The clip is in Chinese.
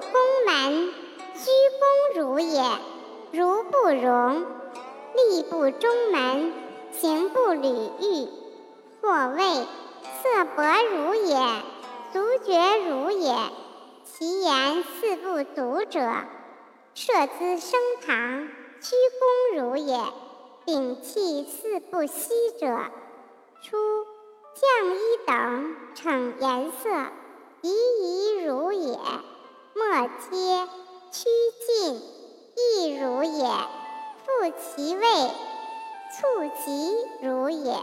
宫门，居宫如也，如不容；力不中门，行不履狱。或谓色薄如也，足厥如也。其言四不足者，设资升堂，居宫如也；摒弃四不息者，出降一等，逞颜色，夷夷如也；末皆趋近，亦如也；复其位，促其如也。